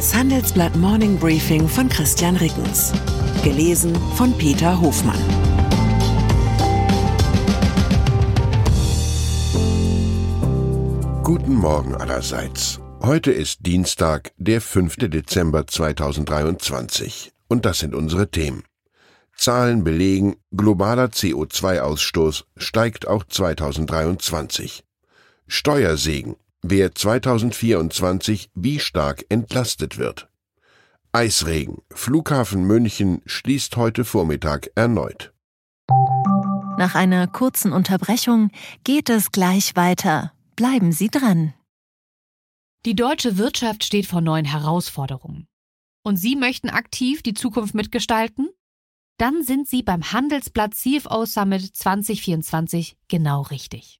Das Handelsblatt Morning Briefing von Christian Rickens. Gelesen von Peter Hofmann. Guten Morgen allerseits. Heute ist Dienstag, der 5. Dezember 2023. Und das sind unsere Themen. Zahlen belegen, globaler CO2-Ausstoß steigt auch 2023. Steuersegen, wer 2024 wie stark entlastet wird. Eisregen, Flughafen München schließt heute Vormittag erneut. Nach einer kurzen Unterbrechung geht es gleich weiter. Bleiben Sie dran. Die deutsche Wirtschaft steht vor neuen Herausforderungen. Und Sie möchten aktiv die Zukunft mitgestalten? Dann sind Sie beim Handelsblatt CFO Summit 2024 genau richtig.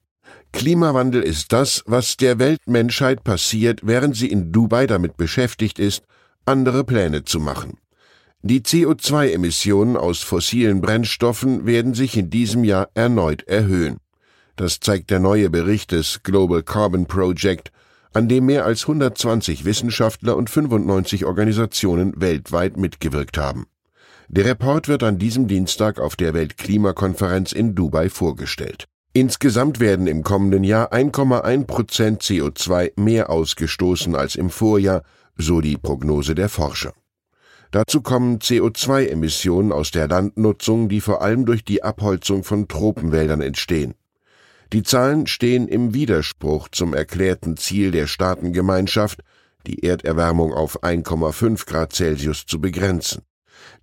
Klimawandel ist das, was der Weltmenschheit passiert, während sie in Dubai damit beschäftigt ist, andere Pläne zu machen. Die CO2-Emissionen aus fossilen Brennstoffen werden sich in diesem Jahr erneut erhöhen. Das zeigt der neue Bericht des Global Carbon Project, an dem mehr als 120 Wissenschaftler und 95 Organisationen weltweit mitgewirkt haben. Der Report wird an diesem Dienstag auf der Weltklimakonferenz in Dubai vorgestellt. Insgesamt werden im kommenden Jahr 1,1 Prozent CO2 mehr ausgestoßen als im Vorjahr, so die Prognose der Forscher. Dazu kommen CO2-Emissionen aus der Landnutzung, die vor allem durch die Abholzung von Tropenwäldern entstehen. Die Zahlen stehen im Widerspruch zum erklärten Ziel der Staatengemeinschaft, die Erderwärmung auf 1,5 Grad Celsius zu begrenzen.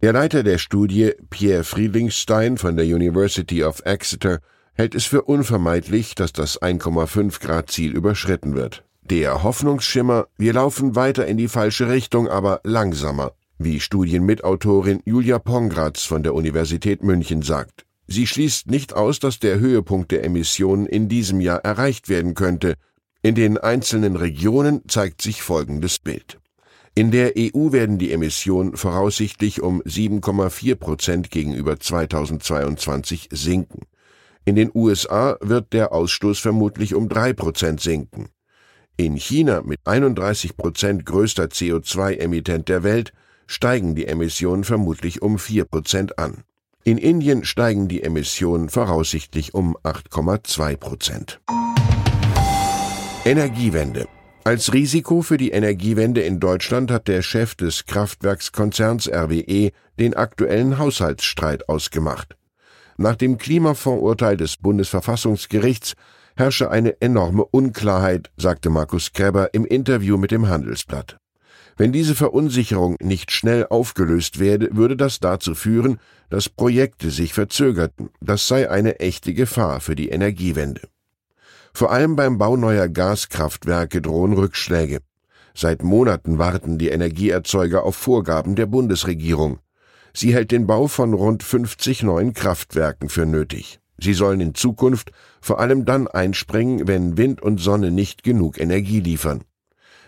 Der Leiter der Studie, Pierre Friedlingstein von der University of Exeter, hält es für unvermeidlich, dass das 1,5 Grad Ziel überschritten wird. Der Hoffnungsschimmer, wir laufen weiter in die falsche Richtung, aber langsamer, wie Studienmitautorin Julia Pongratz von der Universität München sagt. Sie schließt nicht aus, dass der Höhepunkt der Emissionen in diesem Jahr erreicht werden könnte. In den einzelnen Regionen zeigt sich folgendes Bild. In der EU werden die Emissionen voraussichtlich um 7,4 Prozent gegenüber 2022 sinken. In den USA wird der Ausstoß vermutlich um drei Prozent sinken. In China mit 31 Prozent größter CO2-Emittent der Welt steigen die Emissionen vermutlich um vier Prozent an. In Indien steigen die Emissionen voraussichtlich um 8,2 Prozent. Energiewende. Als Risiko für die Energiewende in Deutschland hat der Chef des Kraftwerkskonzerns RWE den aktuellen Haushaltsstreit ausgemacht. Nach dem Klimafondsurteil des Bundesverfassungsgerichts herrsche eine enorme Unklarheit, sagte Markus Kreber im Interview mit dem Handelsblatt. Wenn diese Verunsicherung nicht schnell aufgelöst werde, würde das dazu führen, dass Projekte sich verzögerten. Das sei eine echte Gefahr für die Energiewende. Vor allem beim Bau neuer Gaskraftwerke drohen Rückschläge. Seit Monaten warten die Energieerzeuger auf Vorgaben der Bundesregierung. Sie hält den Bau von rund 50 neuen Kraftwerken für nötig. Sie sollen in Zukunft vor allem dann einspringen, wenn Wind und Sonne nicht genug Energie liefern.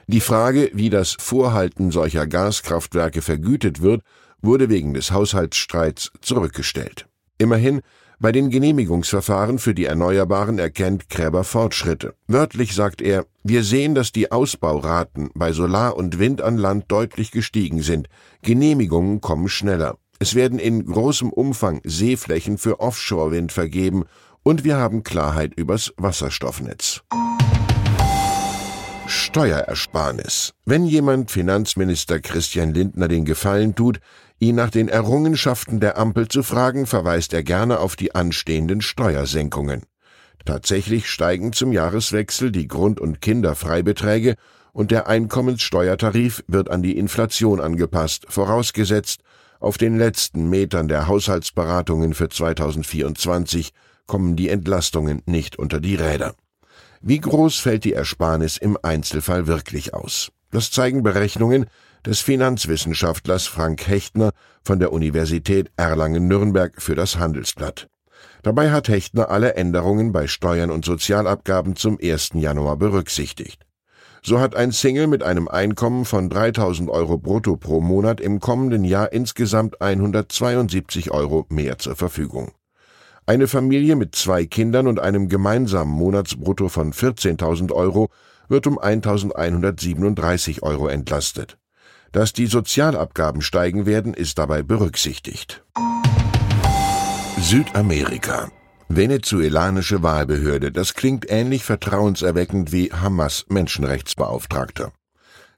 Die Frage, wie das Vorhalten solcher Gaskraftwerke vergütet wird, wurde wegen des Haushaltsstreits zurückgestellt. Immerhin bei den Genehmigungsverfahren für die Erneuerbaren erkennt Kräber Fortschritte. Wörtlich sagt er, wir sehen, dass die Ausbauraten bei Solar- und Wind an Land deutlich gestiegen sind. Genehmigungen kommen schneller. Es werden in großem Umfang Seeflächen für Offshore-Wind vergeben und wir haben Klarheit übers Wasserstoffnetz. Steuerersparnis. Wenn jemand Finanzminister Christian Lindner den Gefallen tut, ihn nach den Errungenschaften der Ampel zu fragen, verweist er gerne auf die anstehenden Steuersenkungen. Tatsächlich steigen zum Jahreswechsel die Grund- und Kinderfreibeträge und der Einkommenssteuertarif wird an die Inflation angepasst, vorausgesetzt, auf den letzten Metern der Haushaltsberatungen für 2024 kommen die Entlastungen nicht unter die Räder. Wie groß fällt die Ersparnis im Einzelfall wirklich aus? Das zeigen Berechnungen, des Finanzwissenschaftlers Frank Hechtner von der Universität Erlangen-Nürnberg für das Handelsblatt. Dabei hat Hechtner alle Änderungen bei Steuern und Sozialabgaben zum 1. Januar berücksichtigt. So hat ein Single mit einem Einkommen von 3000 Euro brutto pro Monat im kommenden Jahr insgesamt 172 Euro mehr zur Verfügung. Eine Familie mit zwei Kindern und einem gemeinsamen Monatsbrutto von 14.000 Euro wird um 1.137 Euro entlastet. Dass die Sozialabgaben steigen werden, ist dabei berücksichtigt. Südamerika Venezuelanische Wahlbehörde, das klingt ähnlich vertrauenserweckend wie Hamas Menschenrechtsbeauftragter.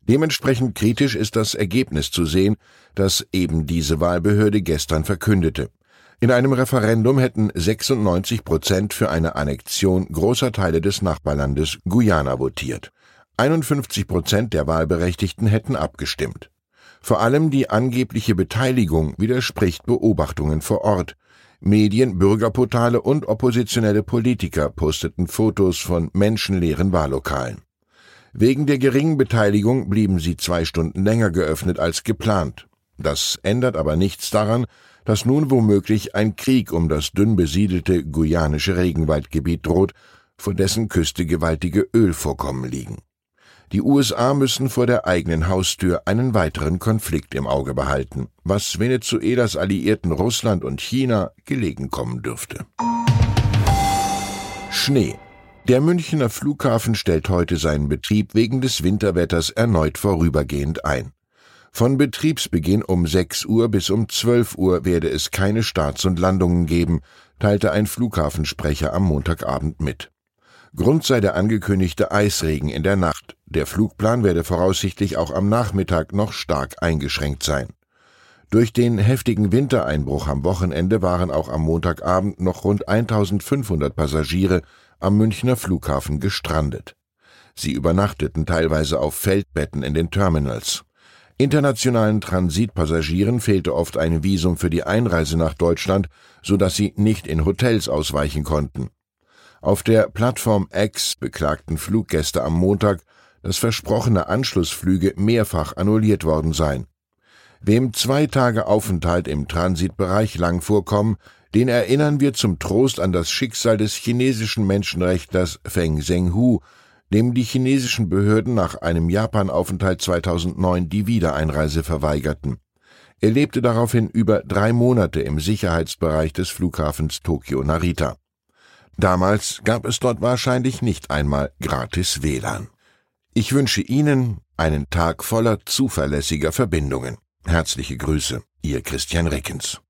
Dementsprechend kritisch ist das Ergebnis zu sehen, das eben diese Wahlbehörde gestern verkündete. In einem Referendum hätten 96 Prozent für eine Annexion großer Teile des Nachbarlandes Guyana votiert. 51 Prozent der Wahlberechtigten hätten abgestimmt. Vor allem die angebliche Beteiligung widerspricht Beobachtungen vor Ort, Medien, Bürgerportale und oppositionelle Politiker posteten Fotos von menschenleeren Wahllokalen. Wegen der geringen Beteiligung blieben sie zwei Stunden länger geöffnet als geplant. Das ändert aber nichts daran, dass nun womöglich ein Krieg um das dünn besiedelte guyanische Regenwaldgebiet droht, vor dessen Küste gewaltige Ölvorkommen liegen. Die USA müssen vor der eigenen Haustür einen weiteren Konflikt im Auge behalten, was Venezuelas Alliierten Russland und China gelegen kommen dürfte. Schnee. Der Münchner Flughafen stellt heute seinen Betrieb wegen des Winterwetters erneut vorübergehend ein. Von Betriebsbeginn um 6 Uhr bis um 12 Uhr werde es keine Starts und Landungen geben, teilte ein Flughafensprecher am Montagabend mit. Grund sei der angekündigte Eisregen in der Nacht. Der Flugplan werde voraussichtlich auch am Nachmittag noch stark eingeschränkt sein. Durch den heftigen Wintereinbruch am Wochenende waren auch am Montagabend noch rund 1500 Passagiere am Münchner Flughafen gestrandet. Sie übernachteten teilweise auf Feldbetten in den Terminals. Internationalen Transitpassagieren fehlte oft ein Visum für die Einreise nach Deutschland, so dass sie nicht in Hotels ausweichen konnten. Auf der Plattform X beklagten Fluggäste am Montag, dass versprochene Anschlussflüge mehrfach annulliert worden seien. Wem zwei Tage Aufenthalt im Transitbereich lang vorkommen, den erinnern wir zum Trost an das Schicksal des chinesischen Menschenrechtlers Feng Zhenghu, dem die chinesischen Behörden nach einem Japanaufenthalt 2009 die Wiedereinreise verweigerten. Er lebte daraufhin über drei Monate im Sicherheitsbereich des Flughafens Tokio Narita. Damals gab es dort wahrscheinlich nicht einmal gratis WLAN. Ich wünsche Ihnen einen Tag voller zuverlässiger Verbindungen. Herzliche Grüße, Ihr Christian Reckens.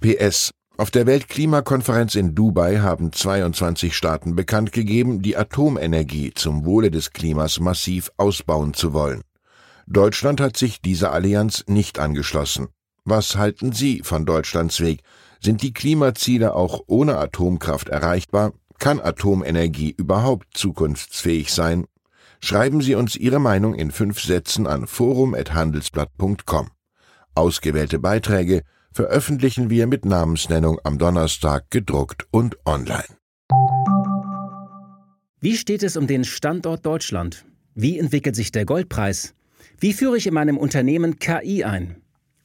PS auf der Weltklimakonferenz in Dubai haben 22 Staaten bekannt gegeben, die Atomenergie zum Wohle des Klimas massiv ausbauen zu wollen. Deutschland hat sich dieser Allianz nicht angeschlossen. Was halten Sie von Deutschlands Weg, sind die Klimaziele auch ohne Atomkraft erreichbar? Kann Atomenergie überhaupt zukunftsfähig sein? Schreiben Sie uns Ihre Meinung in fünf Sätzen an forum.handelsblatt.com. Ausgewählte Beiträge veröffentlichen wir mit Namensnennung am Donnerstag gedruckt und online. Wie steht es um den Standort Deutschland? Wie entwickelt sich der Goldpreis? Wie führe ich in meinem Unternehmen KI ein?